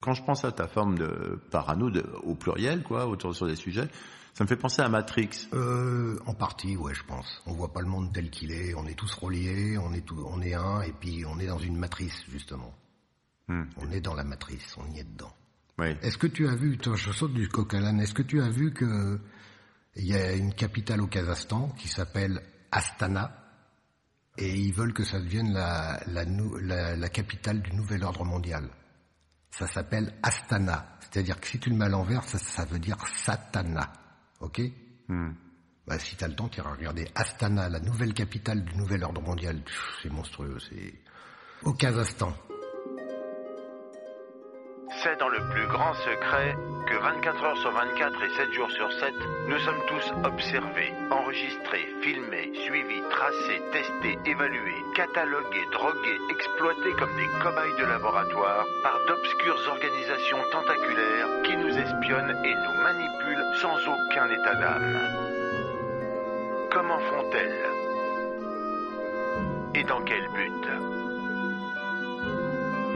Quand je pense à ta forme de parano de, au pluriel, quoi, autour sur des sujets, ça me fait penser à Matrix. Euh, en partie, ouais, je pense. On voit pas le monde tel qu'il est. On est tous reliés, on est, tout, on est un, et puis on est dans une matrice, justement. Hmm. On est dans la matrice, on y est dedans. Oui. Est-ce que tu as vu, toi, je saute du coq à l'âne, est-ce que tu as vu que il y a une capitale au Kazakhstan qui s'appelle Astana et ils veulent que ça devienne la, la, la, la capitale du nouvel ordre mondial? Ça s'appelle Astana, c'est-à-dire que si tu le mets à l'envers, ça, ça veut dire Satana, ok? Hmm. bah, si t'as le temps, tu iras regarder Astana, la nouvelle capitale du nouvel ordre mondial. C'est monstrueux, c'est au Kazakhstan. C'est dans le plus grand secret que 24 heures sur 24 et 7 jours sur 7, nous sommes tous observés, enregistrés, filmés, suivis, tracés, testés, évalués, catalogués, drogués, exploités comme des cobayes de laboratoire par d'obscures organisations tentaculaires qui nous espionnent et nous manipulent sans aucun état d'âme. Comment font-elles? Et dans quel but?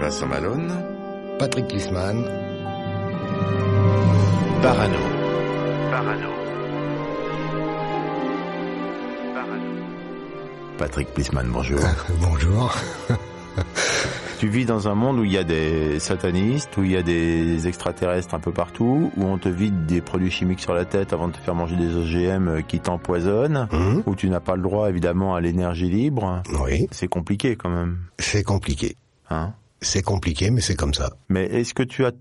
Vincent Malone? Patrick Klisman, Parano. Parano. Parano. Patrick Plisman, bonjour. bonjour. tu vis dans un monde où il y a des satanistes, où il y a des extraterrestres un peu partout, où on te vide des produits chimiques sur la tête avant de te faire manger des OGM qui t'empoisonnent, Hum, où tu n'as pas le droit évidemment à l'énergie libre. oui, C'est compliqué quand même. c'est compliqué. Hein? C'est compliqué, mais c'est comme ça. Mais est-ce que tu as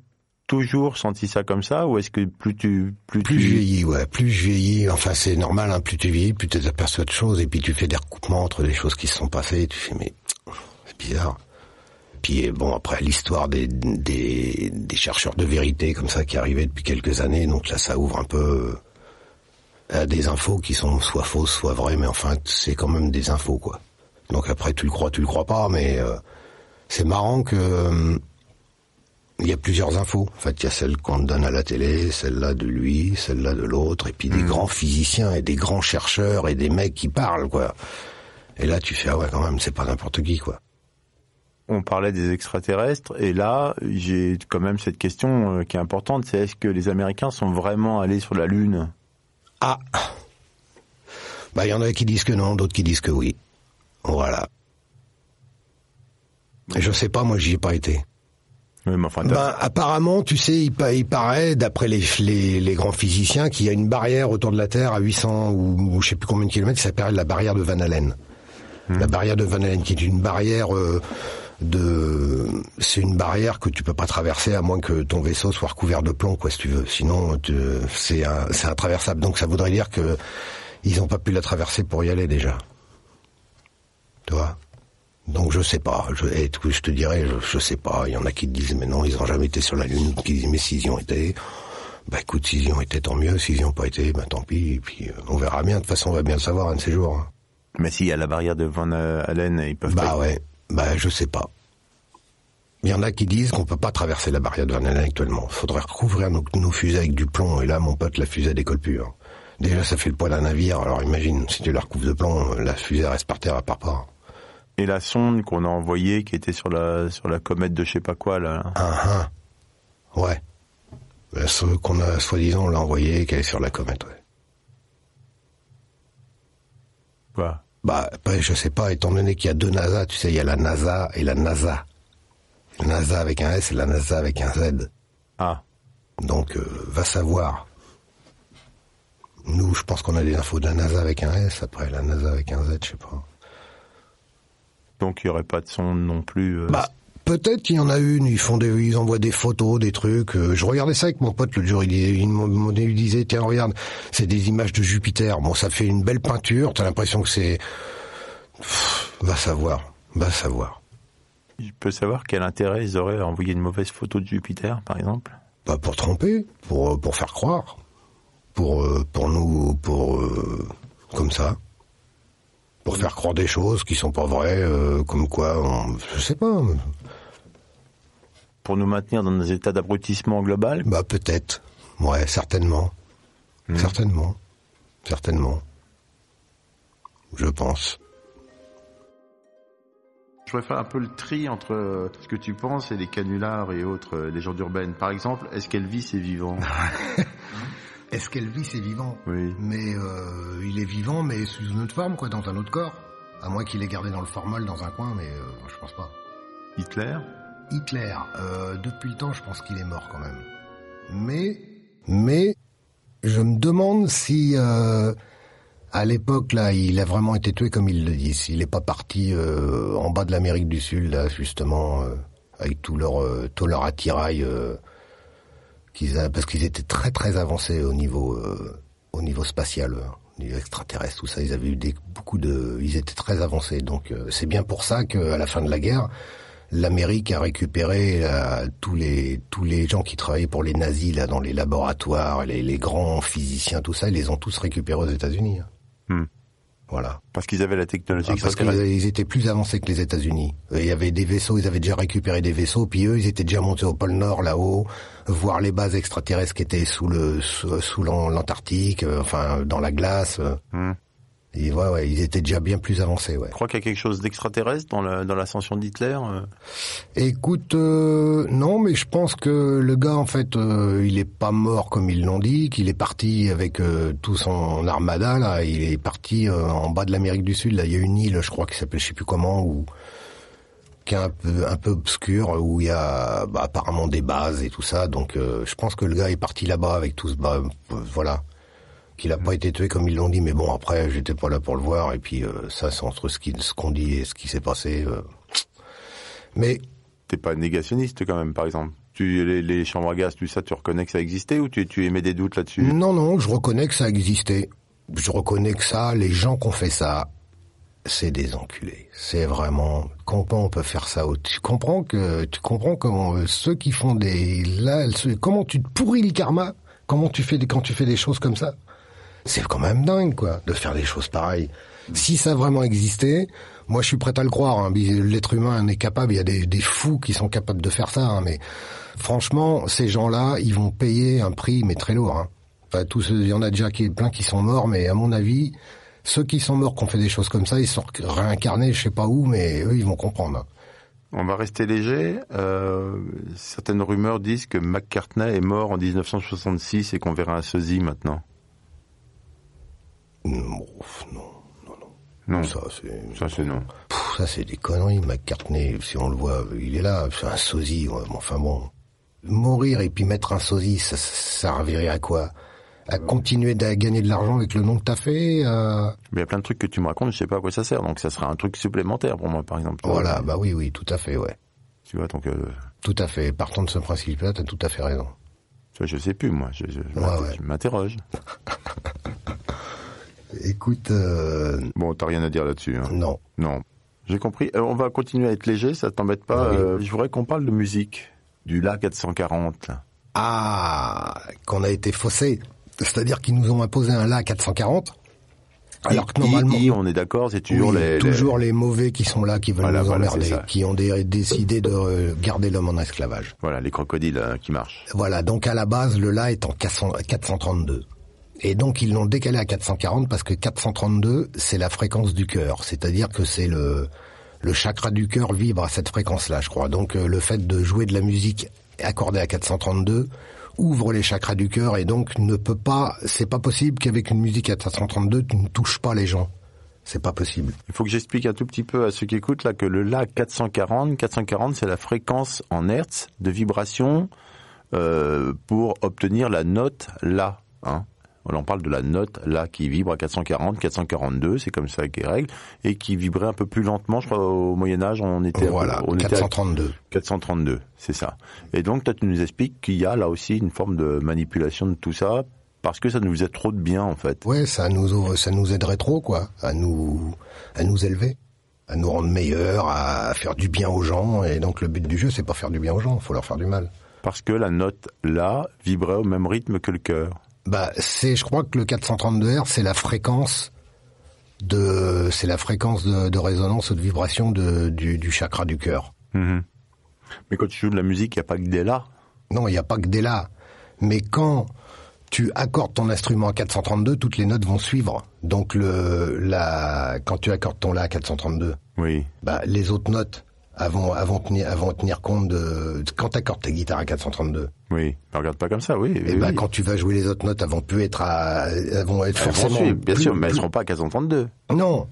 toujours senti ça comme ça ou est-ce que plus tu plus, Plus tu je vieillis, ouais, plus je vieillis, enfin c'est normal, hein, plus tu vieillis, plus tu t'aperçois de choses, et puis tu fais des recoupements entre des choses qui se sont passées, et tu fais, mais c'est bizarre. Puis bon, après l'histoire des, des, des chercheurs de vérité comme ça qui arrivaient depuis quelques années, donc là ça ouvre un peu à des infos qui sont soit fausses, soit vraies, mais enfin c'est quand même des infos quoi. Donc après tu le crois, tu le crois pas, mais euh, c'est marrant que euh, il y a plusieurs infos. En fait, il y a celle qu'on te donne à la télé, celle-là de lui, celle-là de l'autre, et puis des grands physiciens et des grands chercheurs et des mecs qui parlent, quoi. Et là, tu fais, ah ouais, quand même, c'est pas n'importe qui, quoi. on parlait des extraterrestres et là j'ai quand même cette question euh, qui est importante, c'est est-ce que les Américains sont vraiment allés sur la Lune? Ah Bah, il y en a qui disent que non, d'autres qui disent que oui. Voilà. Et je sais pas, moi, j'y ai pas été. Oui, mais enfin, t'as- Ben, apparemment, tu sais, il, pa- il paraît, d'après les, les, les grands physiciens, qu'il y a une barrière autour de la Terre à 800 ou, ou je sais plus combien de kilomètres, qui s'appelle la barrière de Van Allen. La barrière de Van Allen, qui est une barrière euh, de, c'est une barrière que tu peux pas traverser à moins que ton vaisseau soit recouvert de plomb, quoi, si tu veux. Sinon, tu- c'est un- intraversable. Donc, ça voudrait dire que ils ont pas pu la traverser pour y aller déjà. Tu vois? Donc je sais pas, je, et tout, je te dirais, je, je sais pas, il y en a qui te disent mais non, ils ont jamais été sur la Lune, qui disent mais s'ils y ont été, bah écoute, s'ils y ont été tant mieux, s'ils y ont pas été, bah tant pis, et puis euh, on verra bien, de toute façon on va bien le savoir un de ces jours. hein. mais y a la barrière de Van Allen, ils peuvent Bah pas. ouais, bah je sais pas. Il y en a qui disent qu'on peut pas traverser la barrière de Van Allen actuellement, faudrait recouvrir nos, nos fusées avec du plomb, et là mon pote, la fusée décolle plus. hein. Déjà ça fait le poids d'un navire, alors imagine, si tu la recouvres de plomb, la fusée reste par terre, elle part pas. Et la sonde qu'on a envoyée qui était sur la sur la comète de je sais pas quoi là. Ah, ah. Ouais. Euh, Ce qu'on a, soi-disant, l'a envoyé, qu'elle est sur la comète, ouais. Quoi? Bah, après, je sais pas, étant donné qu'il y a deux NASA, tu sais, il y a la NASA et la NASA. La NASA avec un S et la NASA avec un Z. Ah, Donc, euh, va savoir. Nous, je pense qu'on a des infos de la NASA avec un S, après la NASA avec un Z, je sais pas. Donc il y aurait pas de sonde non plus. euh, Bah, peut-être qu'il y en a une, ils font des, ils envoient des photos, des trucs. euh, je regardais ça avec mon pote le jour, il, il disait, tiens, regarde, c'est des images de Jupiter. Bon, ça fait une belle peinture, t'as l'impression que c'est... Va savoir, va savoir. Je peux savoir quel intérêt ils auraient à envoyer une mauvaise photo de Jupiter, par exemple? Pas pour tromper, pour, pour faire croire. Pour, euh, pour nous, pour, euh, comme ça. Pour faire croire des choses qui sont pas vraies, euh, comme quoi, on, je sais pas. Pour nous maintenir dans des états d'abrutissement global? Bah peut-être. Ouais, certainement. Certainement. Certainement. Je pense. Je voudrais faire un peu le tri entre euh, ce que tu penses et les canulars et autres euh, légendes urbaines. Par exemple, est-ce qu'Elvis est vivant? Est-ce qu'Elvis est vivant? Oui. Mais euh, il est vivant, mais sous une autre forme, quoi, dans un autre corps. À moins qu'il ait gardé dans le formol dans un coin, mais euh, je pense pas. Hitler? Hitler, euh, depuis le temps, je pense qu'il est mort quand même. Mais, mais, je me demande si, euh, à l'époque là, il a vraiment été tué comme ils le disent. Il n'est pas parti euh, en bas de l'Amérique du Sud là, justement, euh, avec tout leur, euh, tout leur attirail, euh, qu'ils parce qu'ils étaient très très avancés au niveau, euh, au niveau spatial. euh, au niveau extraterrestre, tout ça, ils avaient eu des, beaucoup de, ils étaient très avancés. Donc euh, c'est bien pour ça qu'à la fin de la guerre, l'Amérique a récupéré euh, tous les tous les gens qui travaillaient pour les nazis là dans les laboratoires, les, les grands physiciens, tout ça, ils les ont tous récupérés aux États-Unis. hein. Hmm. Voilà. Parce qu'ils avaient la technologie Ah, parce qu'ils étaient plus avancés que les États-Unis. Il y avait des vaisseaux, ils avaient déjà récupéré des vaisseaux, puis eux, ils étaient déjà montés au pôle Nord là-haut, voir les bases extraterrestres qui étaient sous le sous, sous l'An- l'Antarctique, euh, enfin dans la glace. euh. Et ouais, ouais, ils étaient déjà bien plus avancés, ouais. Je crois qu'il y a quelque chose d'extraterrestre dans la- dans l'ascension d'Hitler. euh? Écoute, euh, non, mais je pense que le gars, en fait, euh, il est pas mort comme ils l'ont dit, qu'il est parti avec euh, tout son armada, là, il est parti euh, en bas de l'Amérique du Sud, là, il y a une île, je crois, qui s'appelle je sais plus comment, ou qui est un peu, un peu obscure, où il y a bah, apparemment des bases et tout ça, donc euh, je pense que le gars est parti là-bas avec tout ce... Bah, euh, voilà. Qu'il a pas été tué comme ils l'ont dit, mais bon, après, j'étais pas là pour le voir, et puis euh, ça, c'est entre ce qu'on dit et ce qui s'est passé... euh. Mais T'es pas négationniste quand même, par exemple. Tu les, les chambres à gaz, tout ça, tu reconnais que ça existait ou tu, tu émets des doutes là-dessus? Non, non, je reconnais que ça existait. Je reconnais que ça, les gens qui ont fait ça, c'est des enculés. C'est vraiment comment on peut faire ça. Tu comprends que tu comprends comment euh, ceux qui font des là, comment tu te pourris le karma? Comment tu fais des, quand tu fais des choses comme ça? C'est quand même dingue, quoi, de faire des choses pareilles. Si ça vraiment existé, moi je suis prêt à le croire. hein. L'être humain est capable. Il y a des, fous qui sont capables de faire ça, hein, mais franchement, ces gens-là, ils vont payer un prix, mais très lourd. Hein. Enfin, tous, il y en a déjà qui, plein qui sont morts, mais à mon avis, ceux qui sont morts, qui ont fait des choses comme ça, ils sont réincarnés, je sais pas où, mais eux, ils vont comprendre. hein. On va rester léger. Euh, certaines rumeurs disent que McCartney est mort en 1966 et qu'on verra un sosie maintenant. Non, non, non, non. Ça, c'est, ça c'est non. Pff, ça, c'est des conneries. McCartney, si on le voit, il est là, c'est un sosie. ouais, enfin bon, mourir et puis mettre un sosie, ça, ça servirait à quoi? À continuer à gagner de l'argent avec le nom que t'as fait euh, Mais il y a plein de trucs que tu me racontes, je sais pas à quoi ça sert. Donc ça sera un truc supplémentaire pour moi, par exemple. Voilà, bah oui, oui, tout à fait, ouais. Tu vois, donc euh, Tout à fait. Partant de ce principe-là, t'as tout à fait raison. je sais plus moi. Je, je- Ouais, ouais. je m'interroge. Écoute, euh, Bon, t'as rien à dire là-dessus. hein. non. Non. J'ai compris. Euh, on va continuer à être léger, ça t'embête pas. Oui. Euh, je voudrais qu'on parle de musique. Du La 440. Ah, qu'on a été faussé. C'est-à-dire qu'ils nous ont imposé un là 440. Alors que I- normalement, I, on est d'accord, c'est toujours Oui, les, toujours les... mauvais qui sont là, qui veulent Voilà, nous voilà, emmerder, ça. qui ont dé- décidé de garder l'homme en esclavage. voilà les crocodiles qui marchent. Voilà, donc à la base, le là est en 400 432. Et donc ils l'ont décalé à 440 parce que 432, c'est la fréquence du cœur. C'est-à-dire que c'est le, le chakra du cœur vibre à cette fréquence-là, je crois. Donc euh, le fait de jouer de la musique accordée à 432 ouvre les chakras du cœur et donc ne peut pas, c'est pas possible qu'avec une musique à 432, tu ne touches pas les gens. C'est pas possible. Il faut que j'explique un tout petit peu à ceux qui écoutent là que le La 440, 440 c'est la fréquence en hertz de vibration euh, pour obtenir la note La. Hein. On en parle de la note La qui vibre à 440, 442, c'est comme ça qui est règle, et qui vibrait un peu plus lentement. Je crois au Moyen Âge, on était, Voilà, on était à 432. 432, c'est ça. Et donc, toi, tu nous expliques qu'il y a là aussi une forme de manipulation de tout ça, parce que ça nous faisait trop de bien, en fait. Ouais, ça nous ça nous aiderait trop quoi, à nous à nous élever, à nous rendre meilleurs, à faire du bien aux gens. Et donc le but du jeu, c'est pas faire du bien aux gens, faut leur faire du mal. Parce que la note là vibrait au même rythme que le cœur. Bah, c'est, je crois que le 432 Hz, c'est la fréquence de, c'est la fréquence de, de résonance ou de vibration de, du, du chakra du cœur. Mhm. Mais quand tu joues de la musique, il n'y a pas que des là. Non, il n'y a pas que des là. Mais quand tu accordes ton instrument à 432, toutes les notes vont suivre. Donc le, la, quand tu accordes ton la à 432, Oui. bah, les autres notes avant, avant tenir, avant tenir compte de, quand tu accordes ta guitare à 432, Oui. Regarde pas comme ça, oui. et oui, bah, oui. quand tu vas jouer les autres notes, elles vont plus être à, elles vont être Elles vont forcément. suivre, bien plus- sûr, mais elles plus- seront pas à 432. Non,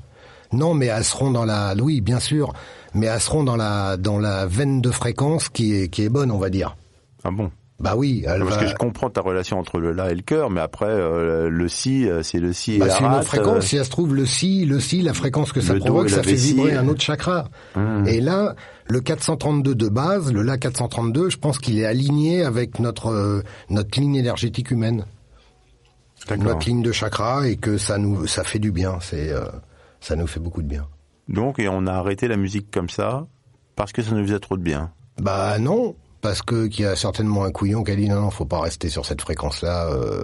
non, mais elles seront dans la, oui, bien sûr, mais elles seront dans la, dans la veine de fréquence qui est, qui est bonne, on va dire. Ah bon? Bah oui, elle Parce va- que je comprends ta relation entre le la et le cœur, mais après euh, le si, euh, c'est le si et Bah, la c'est une autre fréquence. euh, Si elle se trouve, le si, le si, la fréquence que ça Le provoque, ça fait vibrer un autre chakra. Hum. Et là, le 432 de base, le La 432, je pense qu'il est aligné avec notre euh, notre ligne énergétique humaine, notre ligne de chakra, et que ça nous ça fait du bien. C'est euh, ça nous fait beaucoup de bien. Donc, et on a arrêté la musique comme ça parce que ça nous faisait trop de bien. Bah non, parce que qu'il y a certainement un couillon qui a dit non non, faut pas rester sur cette fréquence-là. euh,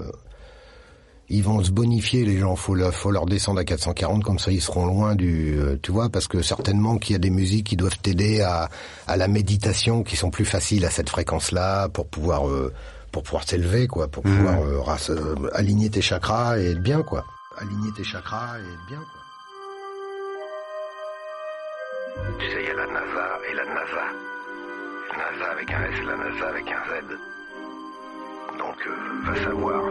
ils vont se bonifier les gens, faut leur, faut leur descendre à 440 comme ça ils seront loin du, euh, tu vois, parce que certainement qu'il y a des musiques qui doivent t'aider à, à la méditation, qui sont plus faciles à cette fréquence-là pour pouvoir euh, pour pouvoir s'élever quoi, pour pouvoir euh, ras- euh, aligner tes chakras et être bien quoi, aligner tes chakras et être bien quoi. Tu sais, il y a la NASA et la NASA. NASA avec un S, la NASA avec un Z. Donc, euh, va savoir.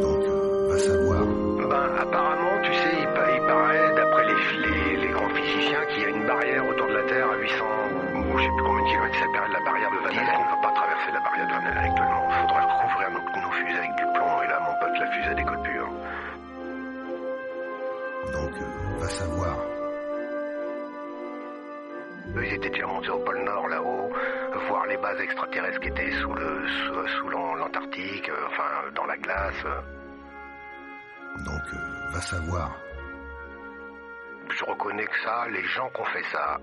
Donc euh, va savoir. Bases extraterrestres qui étaient sous le sous, sous l'an- l'Antarctique, euh, enfin, dans la glace. Donc euh, va savoir. Je reconnais que ça, les gens qui ont fait ça,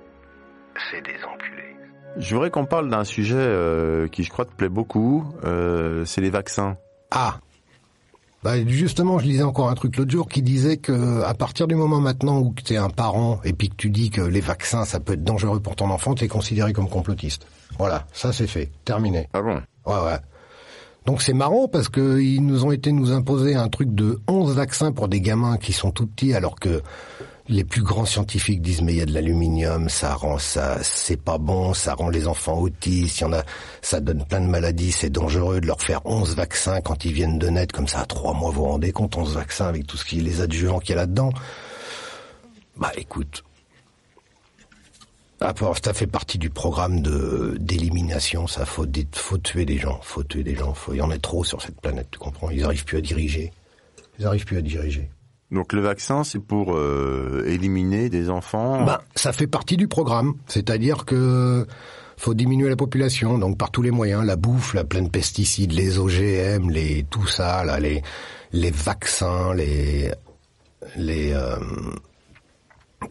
c'est des enculés. Je voudrais qu'on parle d'un sujet euh, qui, je crois, te plaît beaucoup. euh, c'est les vaccins. Ah bah justement, je lisais encore un truc l'autre jour qui disait que à partir du moment maintenant où tu es un parent et puis que tu dis que les vaccins ça peut être dangereux pour ton enfant, tu es considéré comme complotiste. Voilà, ça c'est fait, terminé. Ah bon? Ouais ouais. Donc c'est marrant parce que ils nous ont été nous imposer un truc de 11 vaccins pour des gamins qui sont tout petits alors que les plus grands scientifiques disent mais il y a de l'aluminium, ça rend ça, c'est pas bon, ça rend les enfants autistes, il y en a, ça donne plein de maladies, c'est dangereux de leur faire 11 vaccins quand ils viennent de naître comme ça à trois mois, vous vous rendez compte, 11 vaccins avec tout ce qui, les adjuvants qu'il y a là-dedans. Bah écoute, ah, ça fait partie du programme de d'élimination. Ça faut faut tuer des gens, faut tuer des gens. Faut, il y en a trop sur cette planète, tu comprends Ils arrivent plus à diriger. Ils arrivent plus à diriger. Donc le vaccin, c'est pour euh, éliminer des enfants. Ben, ça fait partie du programme. C'est-à-dire que faut diminuer la population, donc par tous les moyens, la bouffe, la pleine de pesticides, les OGM, les tout ça, là, les les vaccins, les les euh,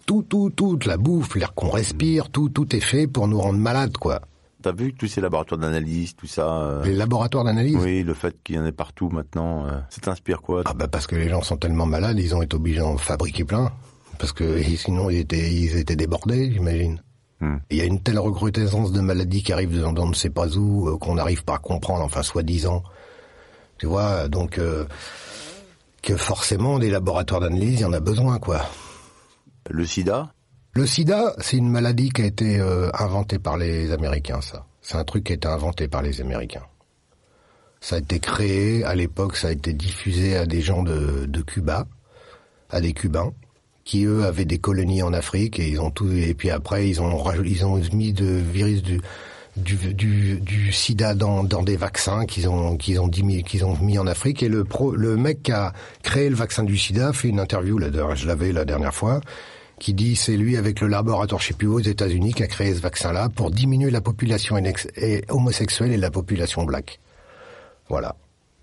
tout tout toute la bouffe, l'air qu'on respire, tout tout est fait pour nous rendre malades, quoi. T'as vu tous ces laboratoires d'analyse, tout ça euh, Les laboratoires d'analyse? Oui, le fait qu'il y en ait partout maintenant, euh, ça t'inspire quoi Ah bah parce que les gens sont tellement malades, ils ont été obligés d'en fabriquer plein. Parce que sinon ils étaient, ils étaient débordés, j'imagine. Hmm. Il y a une telle recrudescence de maladies qui arrivent dans, dans on ne sait pas où, euh, qu'on n'arrive pas à comprendre, enfin soi-disant. Tu vois, donc euh, que forcément des laboratoires d'analyse, il y en a besoin, quoi. Le sida? Le sida, c'est une maladie qui a été euh, inventée par les Américains, ça. C'est un truc qui a été inventé par les Américains. Ça a été créé, à l'époque, ça a été diffusé à des gens de, de Cuba, à des Cubains, qui eux avaient des colonies en Afrique et ils ont tout, et puis après ils ont ils ont mis de virus du du, du, sida dans, dans des vaccins qu'ils ont qu'ils ont, dit- qu'ils ont mis en Afrique et le pro, le mec qui a créé le vaccin du sida fait une interview là, je l'avais la dernière fois qui dit c'est lui avec le laboratoire je sais aux États-Unis qui a créé ce vaccin-là pour diminuer la population homosexuelle et la population black. Voilà.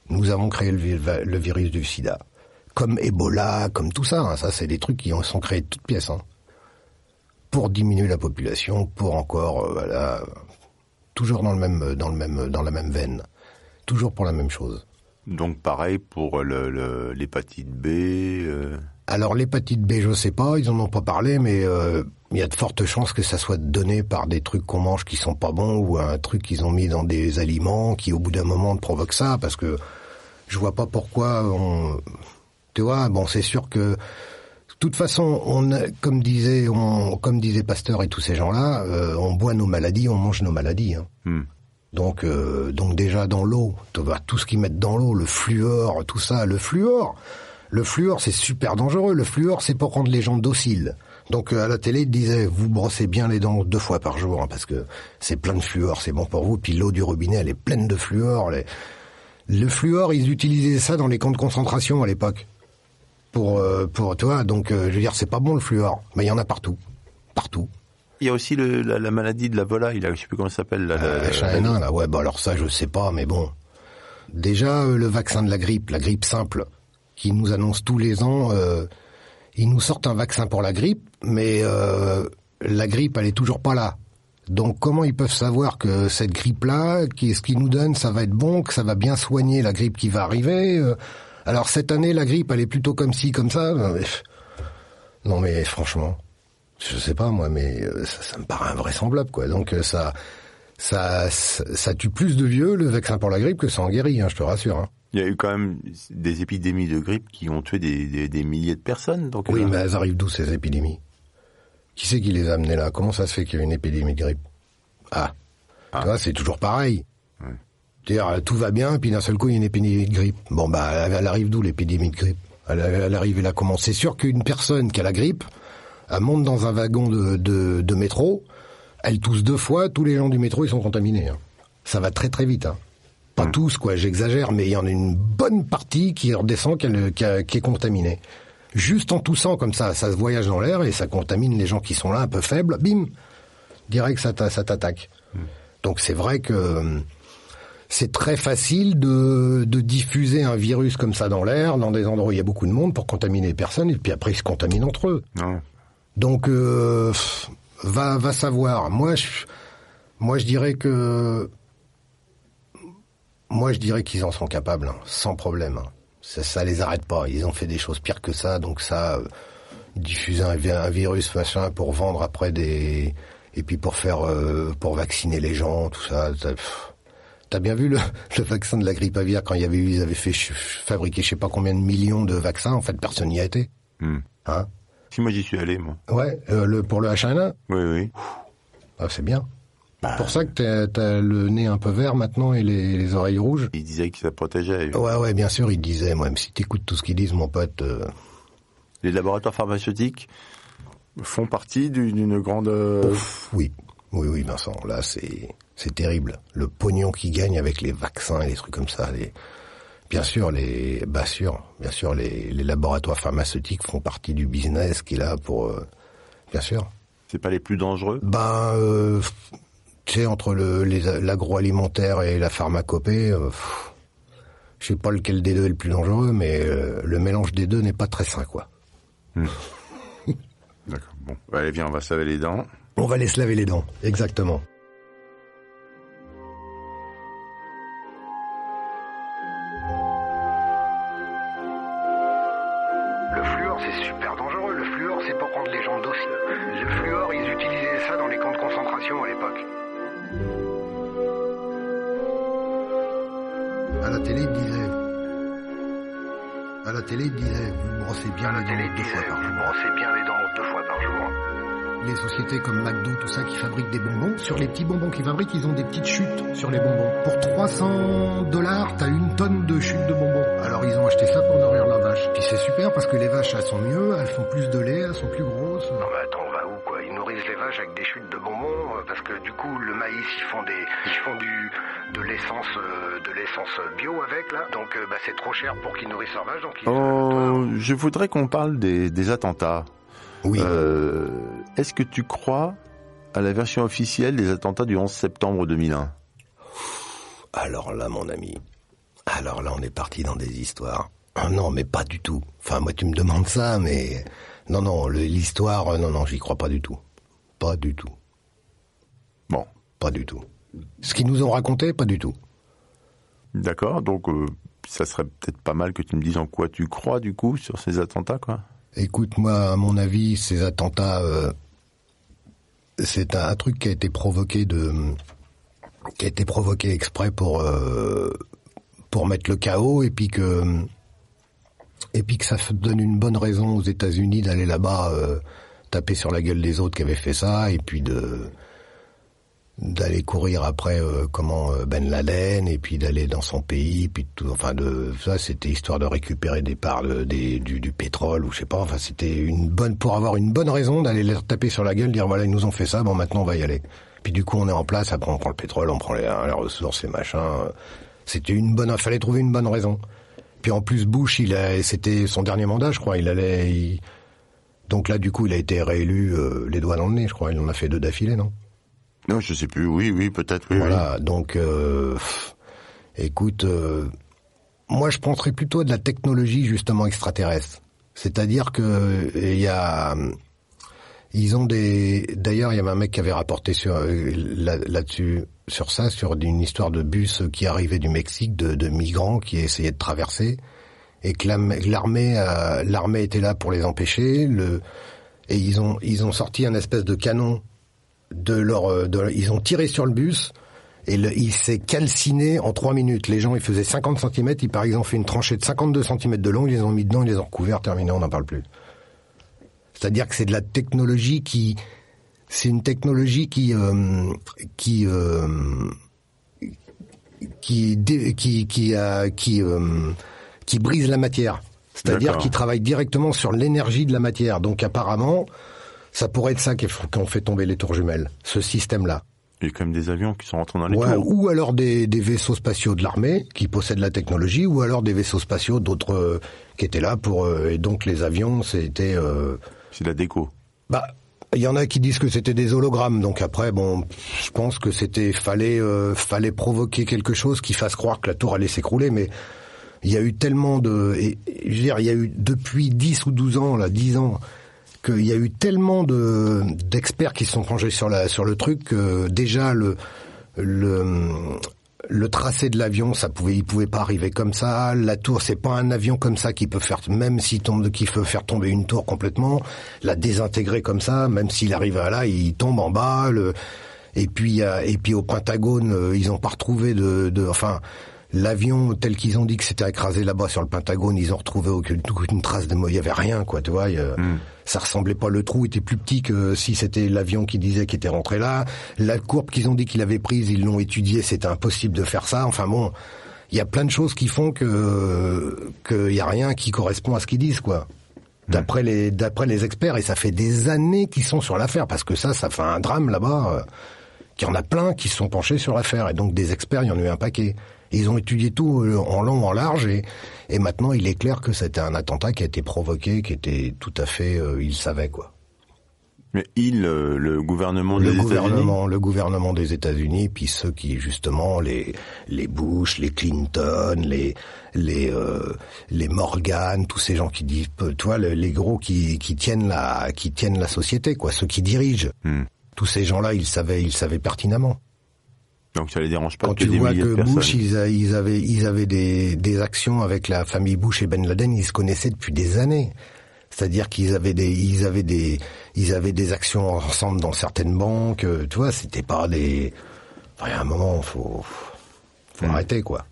Nous avons créé le, vi- le virus du sida. Comme Ebola, comme tout ça. hein. Ça, c'est des trucs qui sont créés de toutes pièces. hein. pour diminuer la population, pour encore, euh, voilà, toujours dans le même, dans le même, dans la même veine, toujours pour la même chose. Donc pareil pour l'hépatite B. euh, Alors l'hépatite B, je sais pas, ils en ont pas parlé, mais euh, il y a de fortes chances que ça soit donné par des trucs qu'on mange qui sont pas bons ou un truc qu'ils ont mis dans des aliments qui au bout d'un moment provoque ça, parce que je vois pas pourquoi on, tu vois, bon c'est sûr que de toute façon, on comme disait, on, comme disait Pasteur et tous ces gens-là, euh, on boit nos maladies, on mange nos maladies. hein. hmm. Donc, euh, donc déjà dans l'eau, tu vois, tout ce qu'ils mettent dans l'eau, le fluor, tout ça, le fluor, le fluor c'est super dangereux. Le fluor c'est pour rendre les gens dociles. Donc euh, à la télé ils disaient vous brossez bien les dents deux fois par jour hein, parce que c'est plein de fluor, c'est bon pour vous. Puis l'eau du robinet elle est pleine de fluor. Les- Le fluor ils utilisaient ça dans les camps de concentration à l'époque pour euh, pour toi. Donc euh, je veux dire c'est pas bon le fluor, mais il y en a partout, partout. Il y a aussi le- la, la maladie de la volaille, là, je sais plus comment ça s'appelle. Là, Euh, la- H1N1, là, ouais, bah alors ça, je sais pas, mais bon. Déjà, le vaccin de la grippe, la grippe simple, qui nous annonce tous les ans, euh, ils nous sortent un vaccin pour la grippe, mais euh, la grippe, elle est toujours pas là. Donc, comment ils peuvent savoir que cette grippe-là, ce qu'ils nous donnent, ça va être bon, que ça va bien soigner la grippe qui va arriver euh, Alors, cette année, la grippe, elle est plutôt comme ci, comme ça. Non, mais franchement, je sais pas moi, mais euh, ça, ça me paraît invraisemblable, quoi. Donc, ça, ça tue plus de vieux le vaccin pour la grippe que ça en guérit, hein, je te rassure. Hein. Il y a eu quand même des épidémies de grippe qui ont tué des, des- des milliers de personnes. Donc, Oui, euh, mais elles arrivent d'où ces épidémies? Qui c'est qui les a amenées là? Comment ça se fait qu'il y a une épidémie de grippe? Ah, Ah. tu vois, c'est toujours pareil. C'est-à-dire, euh, tout va bien, puis d'un seul coup, il y a une épidémie de grippe. Bon, bah, elle, elle arrive d'où l'épidémie de grippe? Elle, elle arrive là comment? C'est sûr qu'une personne qui a la grippe, elle monte dans un wagon de, de, de métro, elle tousse deux fois, tous les gens du métro, ils sont contaminés. hein. Ça va très très vite. Hein. Pas tous, quoi, j'exagère, mais il y en a une bonne partie qui redescend, qui, est contaminée. Juste en toussant comme ça, ça se voyage dans l'air et ça contamine les gens qui sont là un peu faibles, bim, direct ça t'a- ça t'attaque. Donc c'est vrai que euh, c'est très facile de, de diffuser un virus comme ça dans l'air, dans des endroits où il y a beaucoup de monde pour contaminer les personnes et puis après ils se contaminent entre eux. non. Donc euh, va va savoir. Moi je moi je dirais que moi je dirais qu'ils en sont capables hein, sans problème. hein. Ça, ça les arrête pas. Ils ont fait des choses pires que ça. Donc ça euh, diffuser un, vi- un virus machin pour vendre après des et puis pour faire euh, pour vacciner les gens tout ça. T'as bien vu le, le vaccin de la grippe aviaire quand il y avait eu, ils avaient fait fabriquer je sais pas combien de millions de vaccins. En fait, personne n'y a été. Hmm. Hein? Si moi j'y suis allé, moi. Ouais, euh, le, pour le H1N1, Oui, oui. ah, c'est bien. C'est pour ça que t'as, le nez un peu vert maintenant et les, les oreilles rouges. Il disait que ça protégeait. Ouais, ouais, bien sûr, il disait, moi, même si t'écoutes tout ce qu'ils disent, mon pote, euh, Les laboratoires pharmaceutiques font partie du- d'une grande... euh, oui, oui, oui, Vincent, là, c'est, c'est terrible. Le pognon qu'ils gagnent avec les vaccins et les trucs comme ça, les, bien sûr, les, bah sûr, bien sûr, les, les laboratoires pharmaceutiques font partie du business qu'il a pour, euh, bien sûr. C'est pas les plus dangereux? Ben, euh, tu sais, entre le, l'agroalimentaire et la pharmacopée, euh, pff, je sais pas lequel des deux est le plus dangereux, mais euh, le mélange des deux n'est pas très sain, quoi. D'accord. Bon, allez, viens, on va se laver les dents. On va aller se laver les dents, exactement. Du coup le maïs ils font des ils font du de l'essence euh, de l'essence bio avec là. Donc euh, bah, c'est trop cher pour qu'ils nourrissent leurs vaches donc ils Oh, je voudrais qu'on parle des, des attentats. Oui. Euh, Est-ce que tu crois à la version officielle des attentats du 11 septembre 2001 Alors là, mon ami, alors là, on est parti dans des histoires. Ah non, mais pas du tout. Enfin, moi, tu me demandes ça, mais non, non, l'histoire, non, non, j'y crois pas du tout. Pas du tout. Pas du tout. Ce qu'ils nous ont raconté, pas du tout. d'accord. Donc, euh, ça serait peut-être pas mal que tu me dises en quoi tu crois, du coup, sur ces attentats, quoi. Écoute, moi, à mon avis, ces attentats, euh, c'est un, un truc qui a été provoqué de, qui a été provoqué exprès pour euh, pour mettre le chaos et puis que et puis que ça donne une bonne raison aux États-Unis d'aller là-bas taper sur la gueule des autres qui avaient fait ça et puis de d'aller courir après euh, comment euh, Ben Laden et puis d'aller dans son pays puis tout enfin de ça c'était histoire de récupérer des parts de- des du, du pétrole ou je sais pas enfin c'était une bonne pour avoir une bonne raison d'aller leur taper sur la gueule dire voilà ils nous ont fait ça bon maintenant on va y aller. Puis du coup on est en place après on prend le pétrole on prend les, les ressources et machin c'était une bonne fallait trouver une bonne raison. Puis en plus Bush il a c'était son dernier mandat je crois il allait il- donc là du coup il a été réélu euh, les doigts dans le nez je crois il en a fait deux d'affilée non? Non, je sais plus. Oui, oui, peut-être. Oui, oui. voilà, donc euh, écoute, euh, moi je penserais plutôt à de la technologie justement extraterrestre. C'est-à-dire que il y a ils ont des d'ailleurs il y avait un mec qui avait rapporté sur euh, là- là-dessus sur ça sur une histoire de bus qui arrivait du Mexique de, de migrants qui essayaient de traverser et que l'armée euh, l'armée était là pour les empêcher le et ils ont ils ont sorti un espèce de canon de leur, euh, de, ils ont tiré sur le bus et le- il s'est calciné en trois minutes. Les gens, ils faisaient 50 cm, ils par exemple fait une tranchée de 52 cm de long, ils les ont mis dedans, ils les ont recouverts, terminé, on n'en parle plus. C'est-à-dire que c'est de la technologie qui, c'est une technologie qui, euh, qui, euh, qui, qui, qui, a- qui, euh, qui brise la matière. C'est-à-dire D'accord. qui travaille directement sur l'énergie de la matière. Donc apparemment, ça pourrait être ça qui ont fait tomber les tours jumelles, ce système-là. Il y a quand même des avions qui sont rentrés dans les Ouais, tours. ou alors des, des vaisseaux spatiaux de l'armée qui possèdent la technologie, ou alors des vaisseaux spatiaux d'autres euh, qui étaient là pour. euh, et donc les avions, c'était. euh, C'est de la déco. bah, il y en a qui disent que c'était des hologrammes. Donc après, bon, je pense que c'était fallait euh, fallait provoquer quelque chose qui fasse croire que la tour allait s'écrouler, mais il y a eu tellement de, et, je veux dire, il y a eu depuis 10 ou 12 ans, là, 10 ans, qu'il y a eu tellement de d'experts qui se sont penchés sur la sur le truc que déjà le le tracé de l'avion, ça pouvait, il pouvait pas arriver comme ça. La tour, c'est pas un avion comme ça qui peut faire, même s'il tombe, qui peut faire tomber une tour complètement, la désintégrer comme ça, même s'il arrive à là, il tombe en bas. Et puis, a- et puis au Pentagone, euh, ils ont pas retrouvé de, de enfin, l'avion tel qu'ils ont dit que c'était écrasé là-bas sur le Pentagone, ils ont retrouvé aucune, aucune trace de, il y avait rien, quoi, tu vois. a- Ça ressemblait pas, le trou était plus petit que si c'était l'avion qui disait qu'il était rentré là. La courbe qu'ils ont dit qu'il avait prise, ils l'ont étudiée, c'était impossible de faire ça. Enfin bon, il y a plein de choses qui font que qu'il y a rien qui correspond à ce qu'ils disent, quoi. D'après les d'après les experts, et ça fait des années qu'ils sont sur l'affaire, parce que ça, ça fait un drame là-bas. euh, qu'il y en a plein qui se sont penchés sur l'affaire, et donc des experts, il y en a eu un paquet. Et ils ont étudié tout euh, en long, en large, et, et maintenant il est clair que c'était un attentat qui a été provoqué, qui était tout à fait, euh, ils savaient quoi. Mais il, euh, le gouvernement des Le États-Unis, gouvernement, le gouvernement des États-Unis, puis ceux qui justement les les Bush, les Clinton, les les euh, les Morgan, tous ces gens qui disent, vois, le- les gros qui qui tiennent la qui tiennent la société, quoi, ceux qui dirigent. Hmm. Tous ces gens-là, ils savaient, ils savaient pertinemment. Donc ça les dérange pas Quand que tu des vois milliers de que. Bush, ils, avaient, ils avaient des, des actions avec la famille Bush et Ben Laden, ils se connaissaient depuis des années. C'est-à-dire qu'ils avaient des, ils avaient des, ils avaient des actions ensemble dans certaines banques. euh, Tu vois, c'était pas des. Enfin, a un moment, faut, faut Mm. arrêter quoi.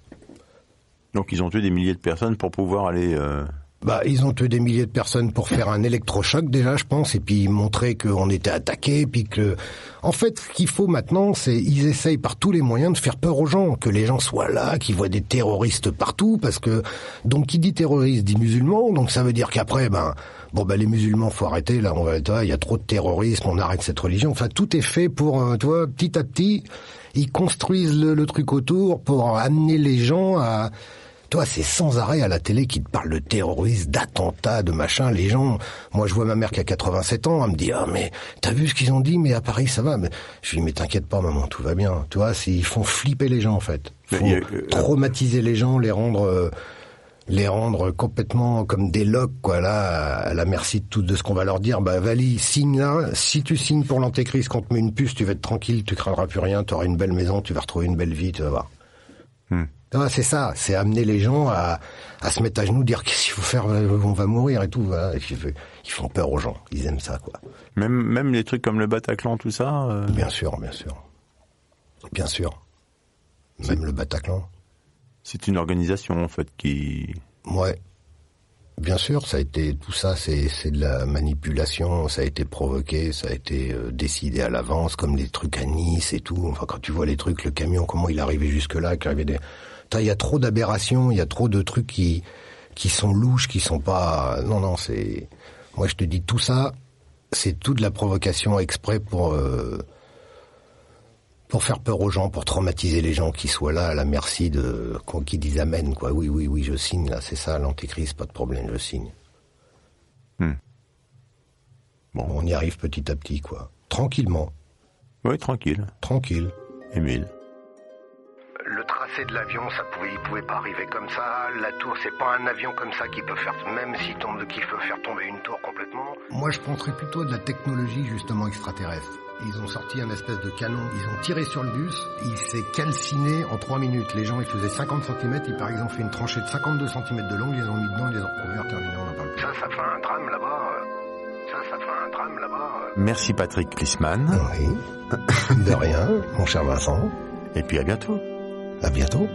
Donc ils ont tué des milliers de personnes pour pouvoir aller. euh, Bah, ils ont tué des milliers de personnes pour faire un électrochoc déjà, je pense, et puis montrer qu'on était attaqué, puis que, en fait, ce qu'il faut maintenant, c'est ils essayent par tous les moyens de faire peur aux gens, que les gens soient là, qu'ils voient des terroristes partout, parce que donc qui dit terroriste dit musulman, donc ça veut dire qu'après, ben, bon ben les musulmans, faut arrêter là, on va, vois, il y a trop de terrorisme, on arrête cette religion. Enfin, tout est fait pour, euh, tu vois, petit à petit, ils construisent le truc autour pour amener les gens à toi, c'est sans arrêt à la télé qui te parle de terrorisme, d'attentats, de machin. Les gens, moi, je vois ma mère qui a 87 ans, elle me dit, ah, mais t'as vu ce qu'ils ont dit, mais à Paris, ça va. Mais je lui dis, mais t'inquiète pas, maman, tout va bien. Tu vois, ils font flipper les gens, en fait. Mais Faut il y a, euh, traumatiser les gens, les rendre, euh, les rendre complètement comme des locs, quoi, là, à la merci de tout de ce qu'on va leur dire. Bah, Vali, signe là. Si tu signes pour l'antéchrist, qu'on te met une puce, tu vas être tranquille, tu craindras plus rien, tu auras une belle maison, tu vas retrouver une belle vie, tu vas voir. Hmm. C'est ça, c'est amener les gens à, à se mettre à genoux, dire qu'est-ce qu'il faut faire, euh, on va mourir et tout. Voilà. Ils font peur aux gens, ils aiment ça, quoi. Même, même les trucs comme le Bataclan, tout ça euh, Bien sûr, bien sûr. Bien sûr. Même le Bataclan. C'est une organisation, en fait, qui... Ouais. Bien sûr, ça a été tout ça, c'est c'est de la manipulation, ça a été provoqué, ça a été euh, décidé à l'avance, comme les trucs à Nice et tout. Enfin, quand tu vois les trucs, le camion, comment il est arrivé jusque là, qu'il arrivait des... Il y a trop d'aberrations, il y a trop de trucs qui qui sont louches, qui sont pas. Non, non, c'est. Moi, je te dis tout ça, c'est toute la provocation exprès pour euh, pour faire peur aux gens, pour traumatiser les gens qui soient là à la merci de qui disent amen quoi. Oui oui oui, je signe là, c'est ça l'antéchrist, pas de problème, je signe. Hmm. Bon, on y arrive petit à petit quoi, tranquillement. Oui, tranquille. Tranquille. Émile. Tracé de l'avion, ça pouvait, il pouvait pas arriver comme ça. La tour, c'est pas un avion comme ça qui peut faire, même s'il tombe, qui peut faire tomber une tour complètement. Moi, je penserais plutôt de la technologie justement extraterrestre. Ils ont sorti un espèce de canon, ils ont tiré sur le bus, il s'est calciné en 3 minutes. Les gens, ils faisaient 50 cm, ils par exemple fait une tranchée de 52 cm de long, ils les ont mis dedans, ils les ont recouverts, terminé, on en parle plus. Ça, ça fait un drame là-bas. Ça, ça fait un drame là-bas. Merci Patrick Klisman. Oui. De rien, mon cher Vincent. Et puis à bientôt. À bientôt.